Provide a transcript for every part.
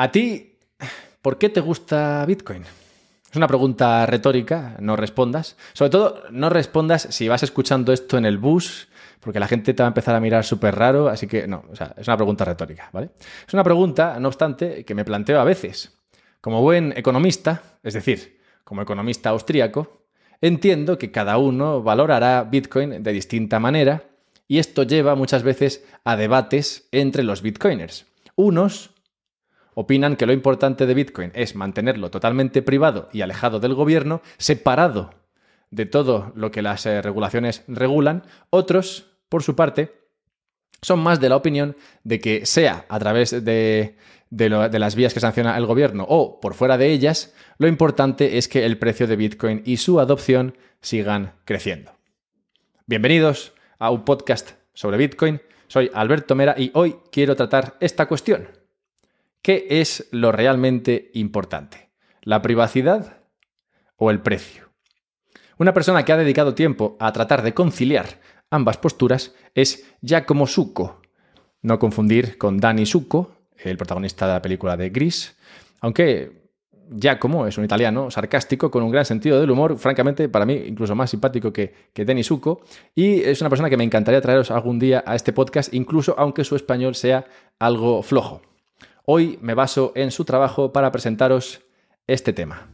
¿A ti por qué te gusta Bitcoin? Es una pregunta retórica, no respondas. Sobre todo, no respondas si vas escuchando esto en el bus, porque la gente te va a empezar a mirar súper raro, así que no, o sea, es una pregunta retórica, ¿vale? Es una pregunta, no obstante, que me planteo a veces. Como buen economista, es decir, como economista austríaco, entiendo que cada uno valorará Bitcoin de distinta manera y esto lleva muchas veces a debates entre los bitcoiners. Unos opinan que lo importante de Bitcoin es mantenerlo totalmente privado y alejado del gobierno, separado de todo lo que las eh, regulaciones regulan. Otros, por su parte, son más de la opinión de que sea a través de, de, las vías que sanciona el gobierno o por fuera de ellas, lo importante es que el precio de Bitcoin y su adopción sigan creciendo. Bienvenidos a un podcast sobre Bitcoin. Soy Alberto Mera y hoy quiero tratar esta cuestión. ¿Qué es lo realmente importante? ¿La privacidad o el precio? Una persona que ha dedicado tiempo a tratar de conciliar ambas posturas es Giacomo Succo. No confundir con Danny Succo, el protagonista de la película de Gris, aunque Giacomo es un italiano sarcástico con un gran sentido del humor, francamente para mí incluso más simpático que, que Danny Succo, y es una persona que me encantaría traeros algún día a este podcast, incluso aunque su español sea algo flojo. Hoy me baso en su trabajo para presentaros este tema.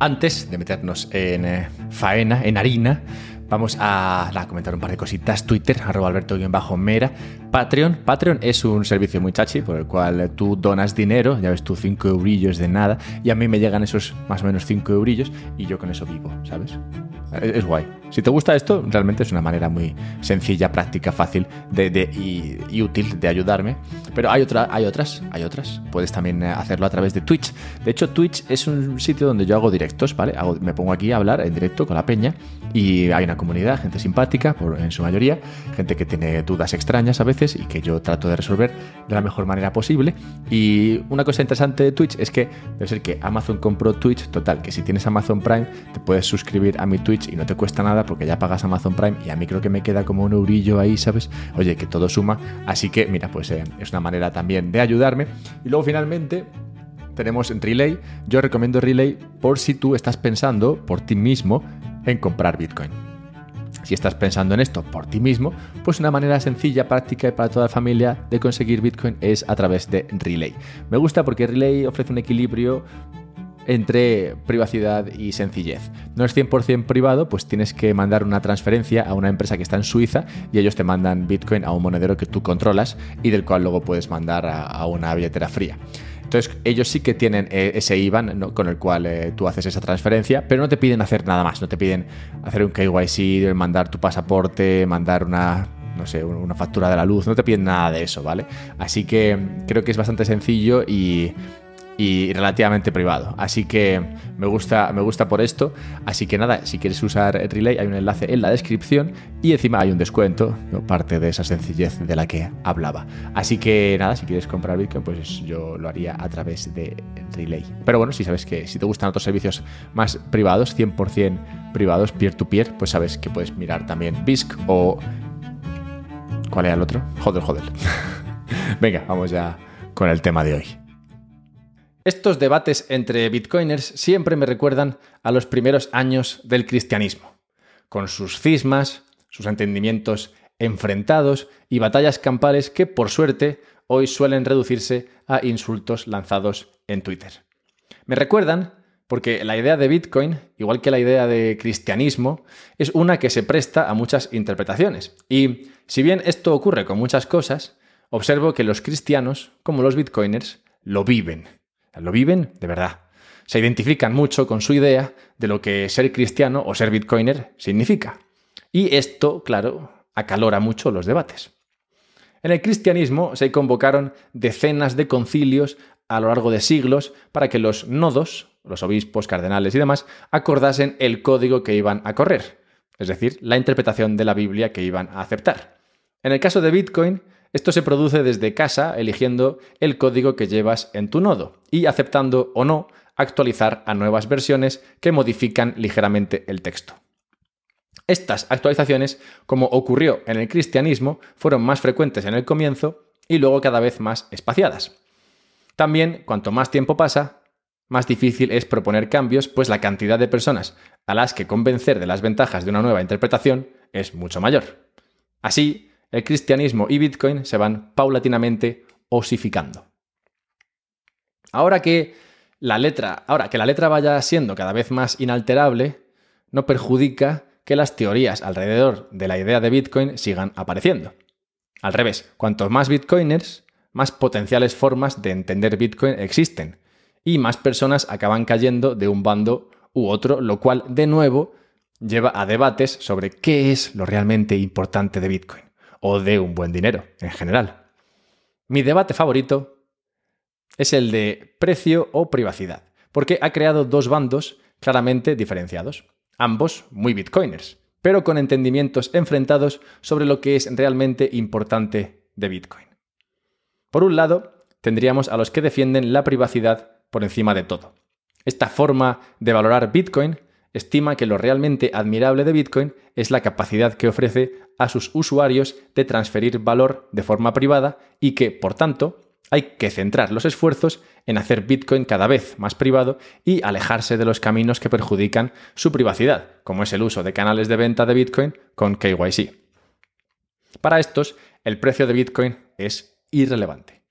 Antes de meternos en eh, faena, en harina, vamos a, comentar un par de cositas. Twitter, arroba alberto-mera. Patreon. Patreon es un servicio muy chachi por el cual tú donas dinero, ya ves tú 5 eurillos de nada, y a mí me llegan esos más o menos 5 eurillos y yo con eso vivo, ¿sabes? Es, guay. Si te gusta esto, realmente es una manera muy sencilla, práctica, fácil de, y, útil de ayudarme. Pero hay, otra, hay otras, hay otras. Puedes también eh, hacerlo a través de Twitch. De hecho, Twitch es un sitio donde yo hago directos, ¿vale? me pongo aquí a hablar en directo con la peña y hay una comunidad, gente simpática, en su mayoría, gente que tiene dudas extrañas a veces y que yo trato de resolver de la mejor manera posible. Y una cosa interesante de Twitch es que debe ser que Amazon compró Twitch, total, que si tienes Amazon Prime te puedes suscribir a mi Twitch y no te cuesta nada porque ya pagas Amazon Prime y a mí creo que me queda como un eurillo ahí, ¿sabes? Oye, que todo suma. Así que, mira, pues eh, es una manera también de ayudarme. Y luego finalmente tenemos Relay. Yo recomiendo Relay por si tú estás pensando por ti mismo en comprar Bitcoin. Si estás pensando en esto por ti mismo, pues una manera sencilla, práctica y para toda la familia de conseguir Bitcoin es a través de Relay. Me gusta porque Relay ofrece un equilibrio entre privacidad y sencillez. No es 100% privado, pues tienes que mandar una transferencia a una empresa que está en Suiza y ellos te mandan Bitcoin a un monedero que tú controlas y del cual luego puedes mandar a, una billetera fría. Entonces, ellos sí que tienen eh, ese IBAN con el cual eh, tú haces esa transferencia, pero no te piden hacer nada más. No te piden hacer un KYC, mandar tu pasaporte, mandar una no sé, una factura de la luz, no te piden nada de eso, ¿vale? Así que creo que es bastante sencillo y y relativamente privado. Así que me gusta, me gusta por esto. Así que nada, si quieres usar Relay hay un enlace en la descripción y encima hay un descuento, parte de esa sencillez de la que hablaba. Así que nada, si quieres comprar Bitcoin, pues yo lo haría a través de Relay. Pero bueno, si sabes que si te gustan otros servicios más privados, 100% privados, peer-to-peer, pues sabes que puedes mirar también BISC o... ¿Cuál era el otro? Joder, joder. Venga, vamos ya con el tema de hoy. Estos debates entre bitcoiners siempre me recuerdan a los primeros años del cristianismo, con sus cismas, sus entendimientos enfrentados y batallas campales que, por suerte, hoy suelen reducirse a insultos lanzados en Twitter. Me recuerdan porque la idea de Bitcoin, igual que la idea de cristianismo, es una que se presta a muchas interpretaciones. Y si bien esto ocurre con muchas cosas, observo que los cristianos, como los bitcoiners, lo viven lo viven de verdad. Se identifican mucho con su idea de lo que ser cristiano o ser bitcoiner significa. Y esto, claro, acalora mucho los debates. En el cristianismo se convocaron decenas de concilios a lo largo de siglos para que los nodos, los obispos, cardenales y demás, acordasen el código que iban a correr, es decir, la interpretación de la Biblia que iban a aceptar. En el caso de Bitcoin, esto se produce desde casa eligiendo el código que llevas en tu nodo y aceptando o no actualizar a nuevas versiones que modifican ligeramente el texto. Estas actualizaciones, como ocurrió en el cristianismo, fueron más frecuentes en el comienzo y luego cada vez más espaciadas. También, cuanto más tiempo pasa, más difícil es proponer cambios, pues la cantidad de personas a las que convencer de las ventajas de una nueva interpretación es mucho mayor. Así, el cristianismo y Bitcoin se van paulatinamente osificando. Ahora que la letra, ahora que la letra vaya siendo cada vez más inalterable, no perjudica que las teorías alrededor de la idea de Bitcoin sigan apareciendo. Al revés, cuantos más bitcoiners, más potenciales formas de entender Bitcoin existen, y más personas acaban cayendo de un bando u otro, lo cual, de nuevo, lleva a debates sobre qué es lo realmente importante de Bitcoin, o de un buen dinero en general. Mi debate favorito es el de precio o privacidad, porque ha creado dos bandos claramente diferenciados, ambos muy bitcoiners, pero con entendimientos enfrentados sobre lo que es realmente importante de Bitcoin. Por un lado, tendríamos a los que defienden la privacidad por encima de todo. Esta forma de valorar Bitcoin estima que lo realmente admirable de Bitcoin es la capacidad que ofrece a sus usuarios de transferir valor de forma privada y que, por tanto, hay que centrar los esfuerzos en hacer Bitcoin cada vez más privado y alejarse de los caminos que perjudican su privacidad, como es el uso de canales de venta de Bitcoin con KYC. Para estos, el precio de Bitcoin es irrelevante.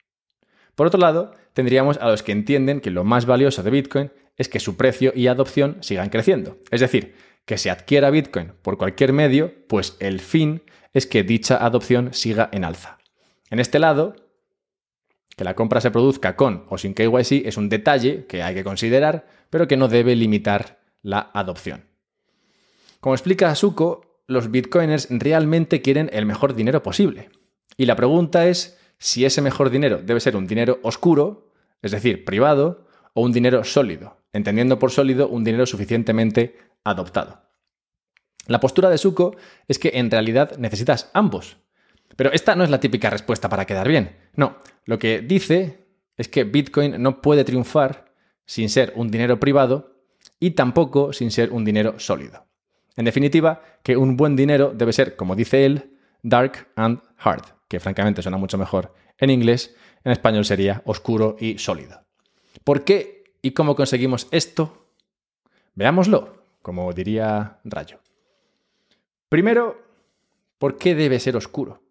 Por otro lado, tendríamos a los que entienden que lo más valioso de Bitcoin es que su precio y adopción sigan creciendo. Es decir, que se adquiera Bitcoin por cualquier medio, pues el fin es que dicha adopción siga en alza. En este lado, que la compra se produzca con o sin KYC es un detalle que hay que considerar, pero que no debe limitar la adopción. Como explica Suko, los bitcoiners realmente quieren el mejor dinero posible. Y la pregunta es si ese mejor dinero debe ser un dinero oscuro, es decir, privado, o un dinero sólido, entendiendo por sólido un dinero suficientemente adoptado. La postura de Suko es que en realidad necesitas ambos, pero esta no es la típica respuesta para quedar bien. No, lo que dice es que Bitcoin no puede triunfar sin ser un dinero privado y tampoco sin ser un dinero sólido. En definitiva, que un buen dinero debe ser, como dice él, dark and hard, que francamente suena mucho mejor en inglés, en español sería oscuro y sólido. ¿Por qué y cómo conseguimos esto? Veámoslo, como diría Rayo. Primero, ¿por qué debe ser oscuro?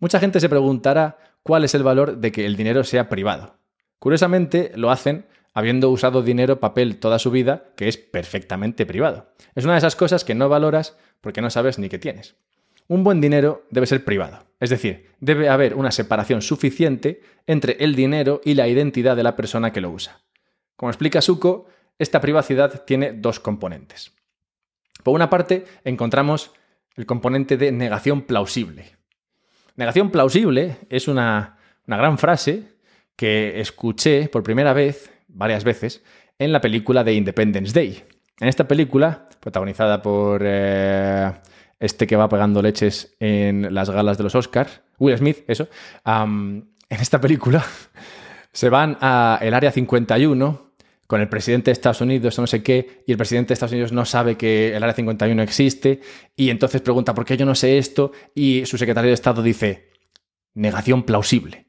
Mucha gente se preguntará cuál es el valor de que el dinero sea privado. Curiosamente, lo hacen habiendo usado dinero papel toda su vida, que es perfectamente privado. Es una de esas cosas que no valoras porque no sabes ni qué tienes. Un buen dinero debe ser privado, es decir, debe haber una separación suficiente entre el dinero y la identidad de la persona que lo usa. Como explica Suko, esta privacidad tiene dos componentes. Por una parte, encontramos el componente de negación plausible. Negación plausible es una, gran frase que escuché por primera vez, varias veces, en la película de Independence Day. En esta película, protagonizada por eh, este que va pegando leches en las galas de los Oscars, Will Smith, eso, en esta película se van al área 51 con el presidente de Estados Unidos, no sé qué, y el presidente de Estados Unidos no sabe que el Área 51 existe, y entonces pregunta, ¿por qué yo no sé esto? Y su secretario de Estado dice, negación plausible.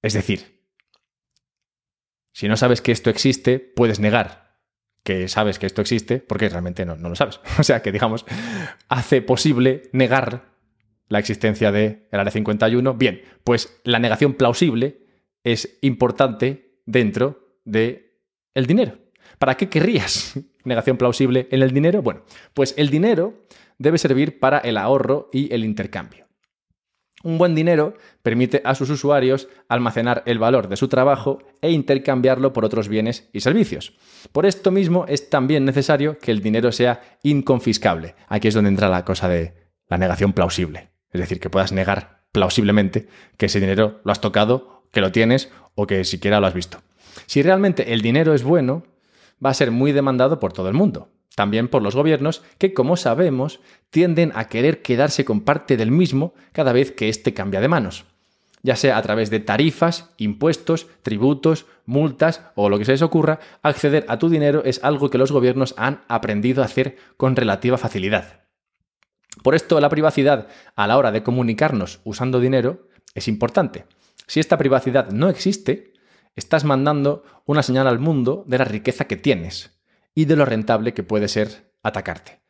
Es decir, si no sabes que esto existe, puedes negar que sabes que esto existe, porque realmente no, no lo sabes. O sea que, digamos, hace posible negar la existencia del Área 51. Bien, pues la negación plausible es importante dentro de el dinero. ¿Para qué querrías negación plausible en el dinero? Bueno, pues el dinero debe servir para el ahorro y el intercambio. Un buen dinero permite a sus usuarios almacenar el valor de su trabajo e intercambiarlo por otros bienes y servicios. Por esto mismo es también necesario que el dinero sea inconfiscable. Aquí es donde entra la cosa de la negación plausible. Es decir, que puedas negar plausiblemente que ese dinero lo has tocado, que lo tienes o que siquiera lo has visto. Si realmente el dinero es bueno, va a ser muy demandado por todo el mundo. También por los gobiernos que, como sabemos, tienden a querer quedarse con parte del mismo cada vez que éste cambia de manos. Ya sea a través de tarifas, impuestos, tributos, multas o lo que se les ocurra, acceder a tu dinero es algo que los gobiernos han aprendido a hacer con relativa facilidad. Por esto la privacidad a la hora de comunicarnos usando dinero es importante. Si esta privacidad no existe, estás mandando una señal al mundo de la riqueza que tienes y de lo rentable que puede ser atacarte.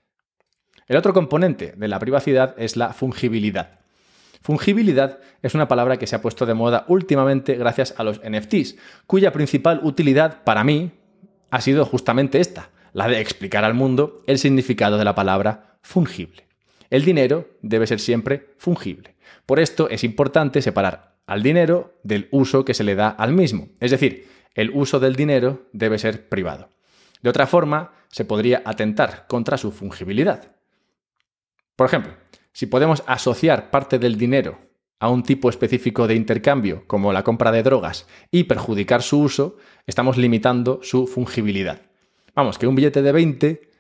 El otro componente de la privacidad es la fungibilidad. Fungibilidad es una palabra que se ha puesto de moda últimamente gracias a los NFTs, cuya principal utilidad para mí ha sido justamente esta, la de explicar al mundo el significado de la palabra fungible. El dinero debe ser siempre fungible. Por esto es importante separar al dinero del uso que se le da al mismo. Es decir, el uso del dinero debe ser privado. De otra forma, se podría atentar contra su fungibilidad. Por ejemplo, si podemos asociar parte del dinero a un tipo específico de intercambio, como la compra de drogas, y perjudicar su uso, estamos limitando su fungibilidad. Vamos, que un billete de 20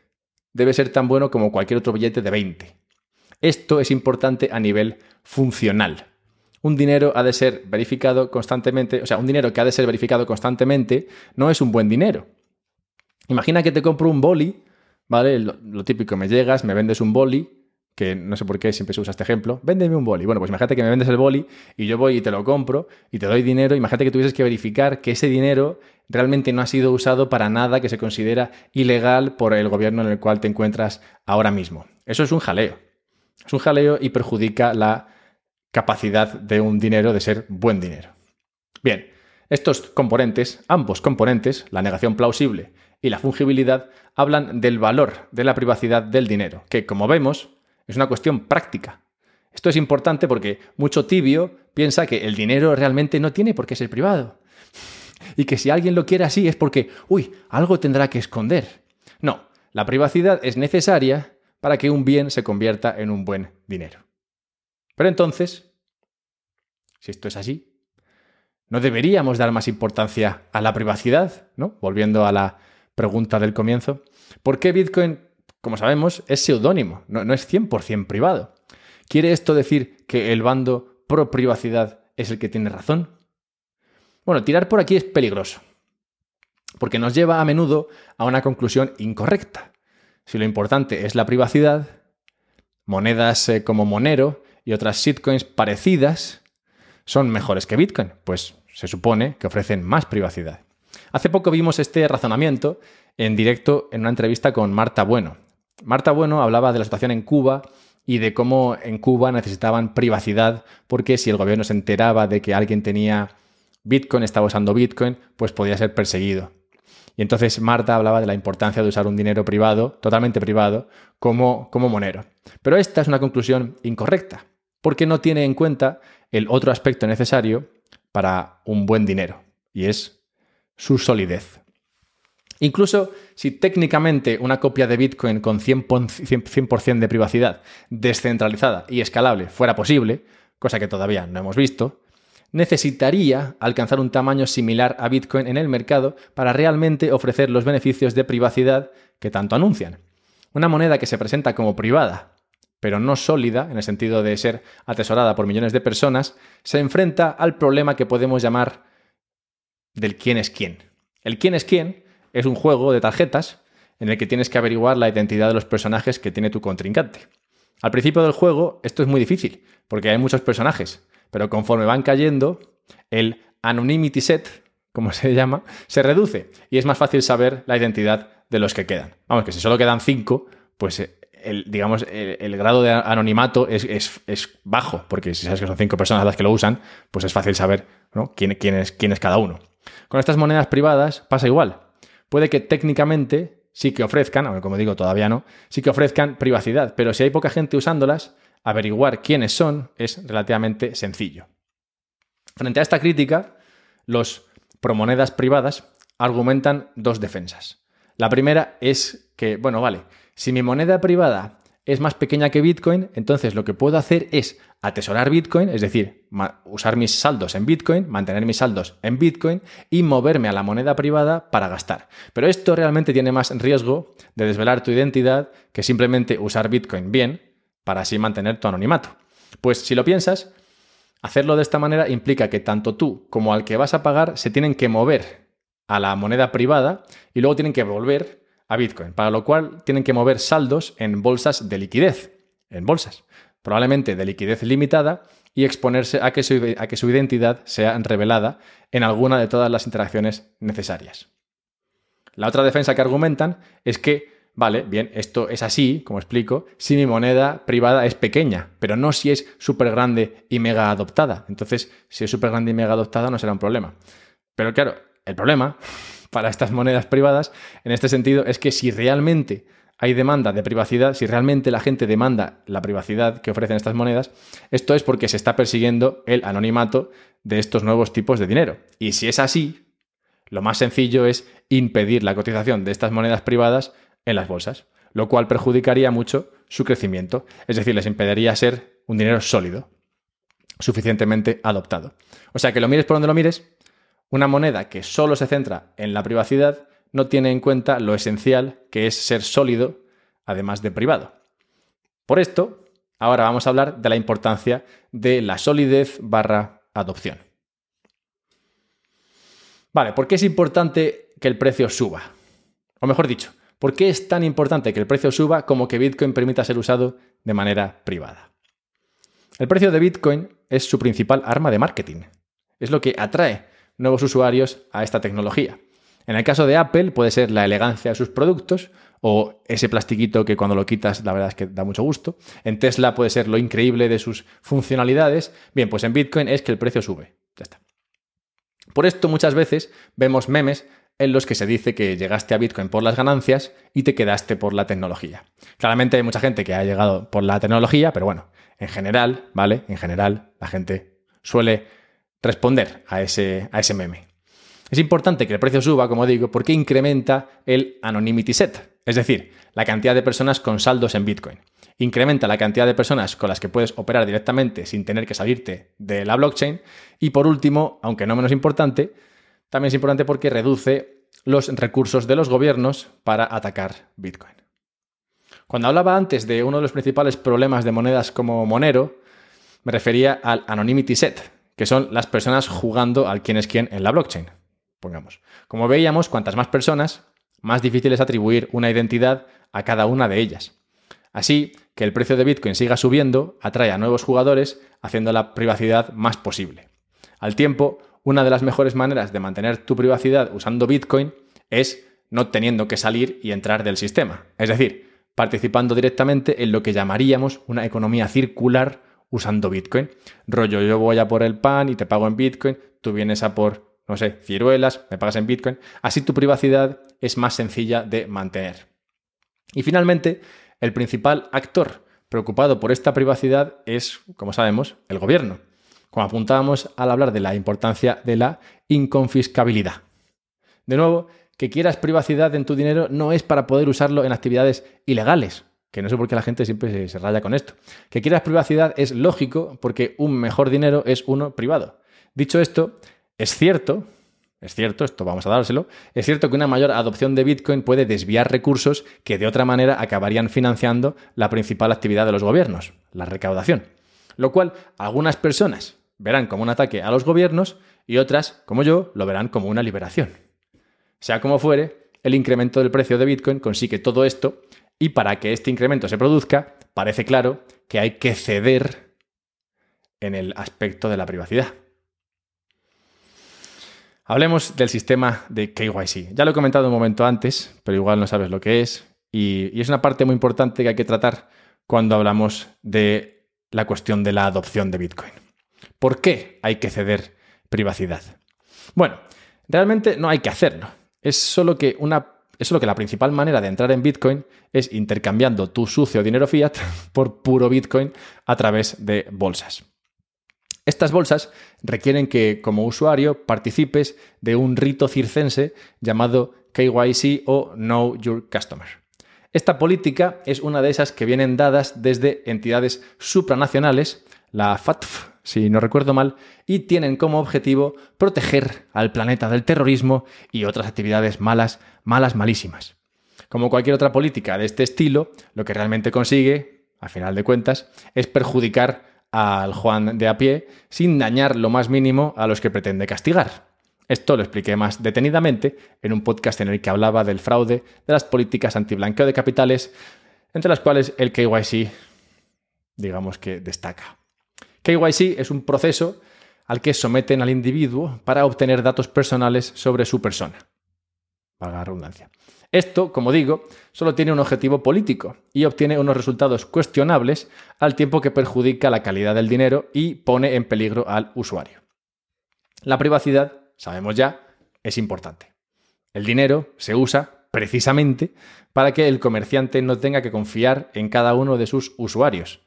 debe ser tan bueno como cualquier otro billete de 20. Esto es importante a nivel funcional. Un dinero ha de ser verificado constantemente, o sea, un dinero que ha de ser verificado constantemente no es un buen dinero. Imagina que te compro un boli, ¿vale? Lo, típico, me llegas, me vendes un boli, que no sé por qué siempre se usa este ejemplo, véndeme un boli. Bueno, pues imagínate que me vendes el boli y yo voy y te lo compro y te doy dinero. Imagínate que tuvieses que verificar que ese dinero realmente no ha sido usado para nada que se considera ilegal por el gobierno en el cual te encuentras ahora mismo. Eso es un jaleo. Es un jaleo y perjudica la capacidad de un dinero de ser buen dinero. Bien, estos componentes, ambos componentes, la negación plausible y la fungibilidad, hablan del valor de la privacidad del dinero, que como vemos, es una cuestión práctica. Esto es importante porque mucho tibio piensa que el dinero realmente no tiene por qué ser privado. Y que si alguien lo quiere así es porque, uy, algo tendrá que esconder. No, la privacidad es necesaria para que un bien se convierta en un buen dinero. Pero entonces, si esto es así, ¿no deberíamos dar más importancia a la privacidad? ¿No? Volviendo a la pregunta del comienzo. ¿Por qué Bitcoin como sabemos, es seudónimo, no, no es 100% privado. ¿Quiere esto decir que el bando pro privacidad es el que tiene razón? Bueno, tirar por aquí es peligroso, porque nos lleva a menudo a una conclusión incorrecta. Si lo importante es la privacidad, monedas eh, como Monero y otras shitcoins parecidas son mejores que Bitcoin, pues se supone que ofrecen más privacidad. Hace poco vimos este razonamiento en directo en una entrevista con Marta Bueno, Marta Bueno hablaba de la situación en Cuba y de cómo en Cuba necesitaban privacidad porque si el gobierno se enteraba de que alguien tenía Bitcoin, estaba usando Bitcoin, pues podía ser perseguido. Y entonces Marta hablaba de la importancia de usar un dinero privado, totalmente privado, como, como monero. Pero esta es una conclusión incorrecta, porque no tiene en cuenta el otro aspecto necesario para un buen dinero, y es su solidez. Incluso si técnicamente una copia de Bitcoin con 100%, de privacidad, descentralizada y escalable fuera posible, cosa que todavía no hemos visto, necesitaría alcanzar un tamaño similar a Bitcoin en el mercado para realmente ofrecer los beneficios de privacidad que tanto anuncian. Una moneda que se presenta como privada, pero no sólida, en el sentido de ser atesorada por millones de personas, se enfrenta al problema que podemos llamar del quién es quién. El quién es quién es un juego de tarjetas en el que tienes que averiguar la identidad de los personajes que tiene tu contrincante. Al principio del juego esto es muy difícil, porque hay muchos personajes, pero conforme van cayendo, el anonymity set, como se llama, se reduce y es más fácil saber la identidad de los que quedan. Vamos, que si solo quedan cinco, pues eh, el, digamos, el, grado de anonimato es, bajo, porque si sabes que son cinco personas las que lo usan, pues es fácil saber quién, quién, es, quién es cada uno. Con estas monedas privadas pasa igual puede que técnicamente sí que ofrezcan, aunque como digo todavía no, sí que ofrezcan privacidad, pero si hay poca gente usándolas, averiguar quiénes son es relativamente sencillo. Frente a esta crítica, los promonedas privadas argumentan dos defensas. La primera es que, bueno, vale, si mi moneda privada es más pequeña que Bitcoin, entonces lo que puedo hacer es atesorar Bitcoin, es decir, usar mis saldos en Bitcoin, mantener mis saldos en Bitcoin y moverme a la moneda privada para gastar. Pero esto realmente tiene más riesgo de desvelar tu identidad que simplemente usar Bitcoin bien para así mantener tu anonimato. Pues si lo piensas, hacerlo de esta manera implica que tanto tú como al que vas a pagar se tienen que mover a la moneda privada y luego tienen que volver a Bitcoin, para lo cual tienen que mover saldos en bolsas de liquidez, en bolsas, probablemente de liquidez limitada y exponerse a que, su, a que su identidad sea revelada en alguna de todas las interacciones necesarias. La otra defensa que argumentan es que, vale, bien, esto es así, como explico, si mi moneda privada es pequeña, pero no si es súper grande y mega adoptada. Entonces, si es súper grande y mega adoptada no será un problema. Pero claro, el problema para estas monedas privadas en este sentido es que si realmente hay demanda de privacidad, si realmente la gente demanda la privacidad que ofrecen estas monedas, esto es porque se está persiguiendo el anonimato de estos nuevos tipos de dinero. Y si es así, lo más sencillo es impedir la cotización de estas monedas privadas en las bolsas, lo cual perjudicaría mucho su crecimiento, es decir, les impediría ser un dinero sólido, suficientemente adoptado. O sea que lo mires por donde lo mires, una moneda que solo se centra en la privacidad no tiene en cuenta lo esencial que es ser sólido, además de privado. Por esto, ahora vamos a hablar de la importancia de la solidez barra adopción. Vale, ¿por qué es importante que el precio suba? O mejor dicho, ¿por qué es tan importante que el precio suba como que Bitcoin permita ser usado de manera privada? El precio de Bitcoin es su principal arma de marketing. Es lo que atrae nuevos usuarios a esta tecnología. En el caso de Apple puede ser la elegancia de sus productos o ese plastiquito que cuando lo quitas la verdad es que da mucho gusto. En Tesla puede ser lo increíble de sus funcionalidades. Bien, pues en Bitcoin es que el precio sube. Ya está. Por esto muchas veces vemos memes en los que se dice que llegaste a Bitcoin por las ganancias y te quedaste por la tecnología. Claramente hay mucha gente que ha llegado por la tecnología, pero bueno, en general, ¿vale? En general, la gente suele responder a ese, a ese meme. Es importante que el precio suba, como digo, porque incrementa el anonymity set, es decir, la cantidad de personas con saldos en Bitcoin incrementa la cantidad de personas con las que puedes operar directamente sin tener que salirte de la blockchain. Y por último, aunque no menos importante, también es importante porque reduce los recursos de los gobiernos para atacar Bitcoin. Cuando hablaba antes de uno de los principales problemas de monedas como Monero, me refería al anonymity set, que son las personas jugando al quién es quién en la blockchain. Pongamos. Como veíamos, cuantas más personas, más difícil es atribuir una identidad a cada una de ellas. Así que el precio de Bitcoin siga subiendo atrae a nuevos jugadores, haciendo la privacidad más posible. Al tiempo, una de las mejores maneras de mantener tu privacidad usando Bitcoin es no teniendo que salir y entrar del sistema. Es decir, participando directamente en lo que llamaríamos una economía circular usando Bitcoin. Rollo, yo voy a por el pan y te pago en Bitcoin, tú vienes a por, no sé, ciruelas, me pagas en Bitcoin. Así tu privacidad es más sencilla de mantener. Y finalmente, el principal actor preocupado por esta privacidad es, como sabemos, el gobierno, como apuntábamos al hablar de la importancia de la inconfiscabilidad. De nuevo, que quieras privacidad en tu dinero no es para poder usarlo en actividades ilegales, que no sé por qué la gente siempre se, se, raya con esto. Que quieras privacidad es lógico porque un mejor dinero es uno privado. Dicho esto, es cierto es cierto, esto vamos a dárselo. Es cierto que una mayor adopción de Bitcoin puede desviar recursos que de otra manera acabarían financiando la principal actividad de los gobiernos, la recaudación. Lo cual algunas personas verán como un ataque a los gobiernos y otras, como yo, lo verán como una liberación. Sea como fuere, el incremento del precio de Bitcoin consigue todo esto y para que este incremento se produzca, parece claro que hay que ceder en el aspecto de la privacidad. Hablemos del sistema de KYC. Ya lo he comentado un momento antes, pero igual no sabes lo que es. Y, es una parte muy importante que hay que tratar cuando hablamos de la cuestión de la adopción de Bitcoin. ¿Por qué hay que ceder privacidad? Bueno, realmente no hay que hacerlo. Es solo que una es solo que la principal manera de entrar en Bitcoin es intercambiando tu sucio dinero fiat por puro Bitcoin a través de bolsas. Estas bolsas requieren que como usuario participes de un rito circense llamado KYC o Know Your Customer. Esta política es una de esas que vienen dadas desde entidades supranacionales, la FATF, si no recuerdo mal, y tienen como objetivo proteger al planeta del terrorismo y otras actividades malas, malas, malísimas. Como cualquier otra política de este estilo, lo que realmente consigue, a final de cuentas, es perjudicar al Juan de a pie sin dañar lo más mínimo a los que pretende castigar. Esto lo expliqué más detenidamente en un podcast en el que hablaba del fraude de las políticas antiblanqueo de capitales, entre las cuales el KYC, digamos que destaca. KYC es un proceso al que someten al individuo para obtener datos personales sobre su persona. Valga redundancia. Esto, como digo, solo tiene un objetivo político y obtiene unos resultados cuestionables al tiempo que perjudica la calidad del dinero y pone en peligro al usuario. La privacidad, sabemos ya, es importante. El dinero se usa precisamente para que el comerciante no tenga que confiar en cada uno de sus usuarios.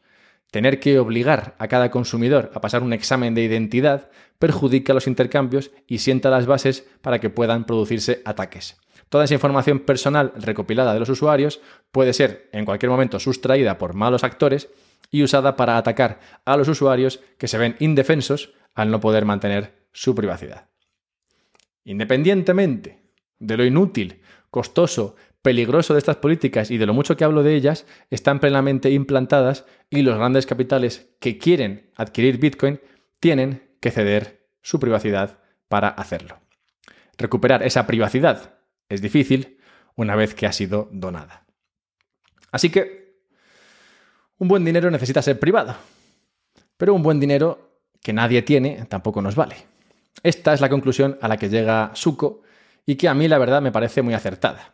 Tener que obligar a cada consumidor a pasar un examen de identidad perjudica los intercambios y sienta las bases para que puedan producirse ataques. Toda esa información personal recopilada de los usuarios puede ser en cualquier momento sustraída por malos actores y usada para atacar a los usuarios que se ven indefensos al no poder mantener su privacidad. Independientemente de lo inútil, costoso, peligroso de estas políticas y de lo mucho que hablo de ellas, están plenamente implantadas y los grandes capitales que quieren adquirir Bitcoin tienen que ceder su privacidad para hacerlo. Recuperar esa privacidad es difícil una vez que ha sido donada. Así que un buen dinero necesita ser privado, pero un buen dinero que nadie tiene tampoco nos vale. Esta es la conclusión a la que llega Suko y que a mí la verdad me parece muy acertada.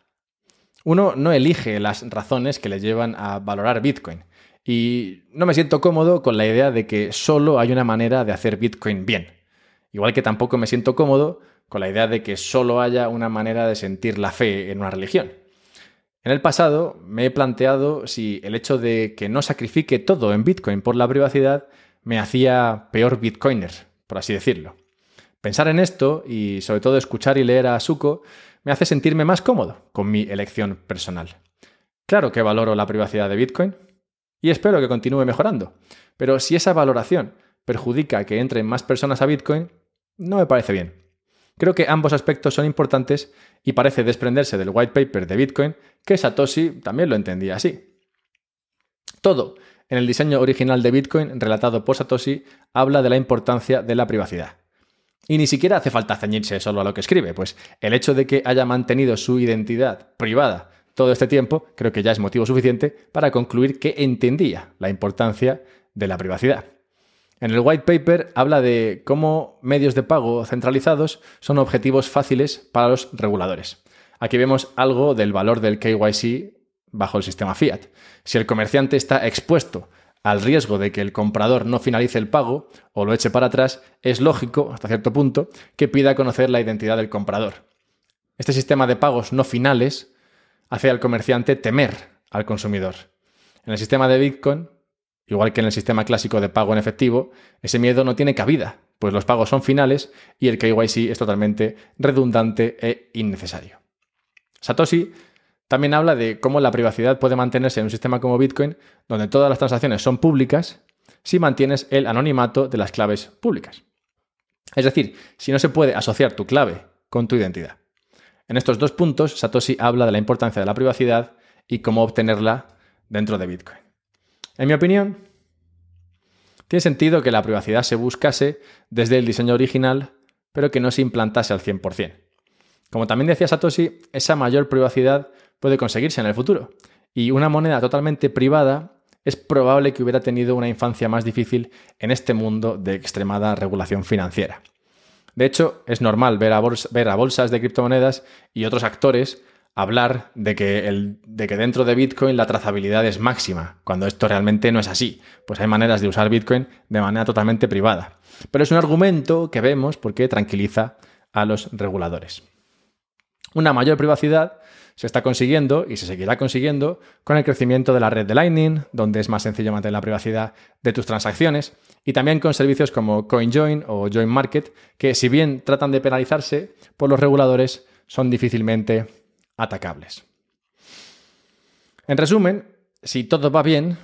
Uno no elige las razones que le llevan a valorar Bitcoin y no me siento cómodo con la idea de que solo hay una manera de hacer Bitcoin bien. Igual que tampoco me siento cómodo con la idea de que solo haya una manera de sentir la fe en una religión. En el pasado me he planteado si el hecho de que no sacrifique todo en Bitcoin por la privacidad me hacía peor Bitcoiner, por así decirlo. Pensar en esto y sobre todo escuchar y leer a Suko me hace sentirme más cómodo con mi elección personal. Claro que valoro la privacidad de Bitcoin y espero que continúe mejorando, pero si esa valoración perjudica que entren más personas a Bitcoin, no me parece bien. Creo que ambos aspectos son importantes y parece desprenderse del white paper de Bitcoin que Satoshi también lo entendía así. Todo en el diseño original de Bitcoin relatado por Satoshi habla de la importancia de la privacidad. Y ni siquiera hace falta ceñirse solo a lo que escribe, pues el hecho de que haya mantenido su identidad privada todo este tiempo creo que ya es motivo suficiente para concluir que entendía la importancia de la privacidad. En el white paper habla de cómo medios de pago centralizados son objetivos fáciles para los reguladores. Aquí vemos algo del valor del KYC bajo el sistema fiat. Si el comerciante está expuesto al riesgo de que el comprador no finalice el pago o lo eche para atrás, es lógico, hasta cierto punto, que pida conocer la identidad del comprador. Este sistema de pagos no finales hace al comerciante temer al consumidor. En el sistema de Bitcoin Igual que en el sistema clásico de pago en efectivo, ese miedo no tiene cabida, pues los pagos son finales y el KYC es totalmente redundante e innecesario. Satoshi también habla de cómo la privacidad puede mantenerse en un sistema como Bitcoin, donde todas las transacciones son públicas, si mantienes el anonimato de las claves públicas. Es decir, si no se puede asociar tu clave con tu identidad. En estos dos puntos, Satoshi habla de la importancia de la privacidad y cómo obtenerla dentro de Bitcoin. En mi opinión, tiene sentido que la privacidad se buscase desde el diseño original, pero que no se implantase al 100%. Como también decía Satoshi, esa mayor privacidad puede conseguirse en el futuro. Y una moneda totalmente privada es probable que hubiera tenido una infancia más difícil en este mundo de extremada regulación financiera. De hecho, es normal ver a, ver a bolsas de criptomonedas y otros actores hablar de que, el, de que dentro de Bitcoin la trazabilidad es máxima, cuando esto realmente no es así. Pues hay maneras de usar Bitcoin de manera totalmente privada. Pero es un argumento que vemos porque tranquiliza a los reguladores. Una mayor privacidad se está consiguiendo y se seguirá consiguiendo con el crecimiento de la red de Lightning, donde es más sencillo mantener la privacidad de tus transacciones, y también con servicios como CoinJoin o Join Market, que si bien tratan de penalizarse por los reguladores, son difícilmente atacables. En resumen, si todo va bien,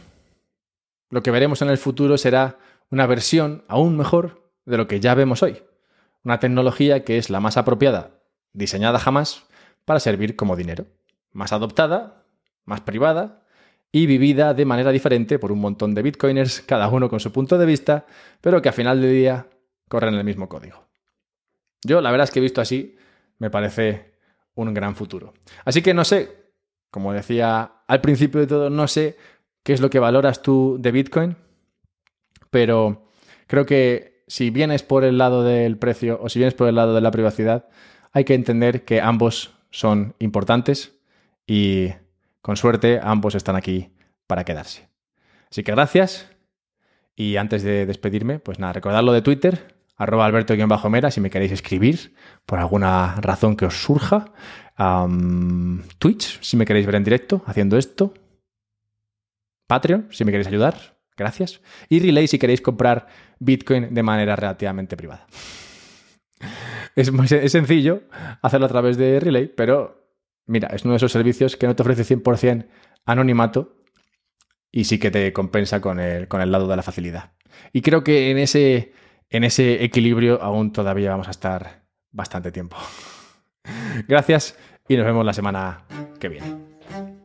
lo que veremos en el futuro será una versión aún mejor de lo que ya vemos hoy. Una tecnología que es la más apropiada, diseñada jamás, para servir como dinero. Más adoptada, más privada y vivida de manera diferente por un montón de bitcoiners, cada uno con su punto de vista, pero que a final de día corren el mismo código. Yo la verdad es que visto así, me parece un gran futuro. Así que no sé, como decía al principio de todo, no sé qué es lo que valoras tú de Bitcoin, pero Creo que si vienes por el lado del precio o si vienes por el lado de la privacidad, hay que entender que ambos son importantes y con suerte ambos están aquí para quedarse. Así que gracias y antes de despedirme, pues nada, recordad lo de Twitter, arroba alberto-mera si me queréis escribir por alguna razón que os surja. Twitch, si me queréis ver en directo haciendo esto. Patreon, si me queréis ayudar. Gracias. Y Relay si queréis comprar Bitcoin de manera relativamente privada. Es, es sencillo hacerlo a través de Relay, pero mira, es uno de esos servicios que no te ofrece 100% anonimato y sí que te compensa con el, con el lado de la facilidad. Y creo que en ese, en ese equilibrio aún todavía vamos a estar bastante tiempo. Gracias y nos vemos la semana que viene.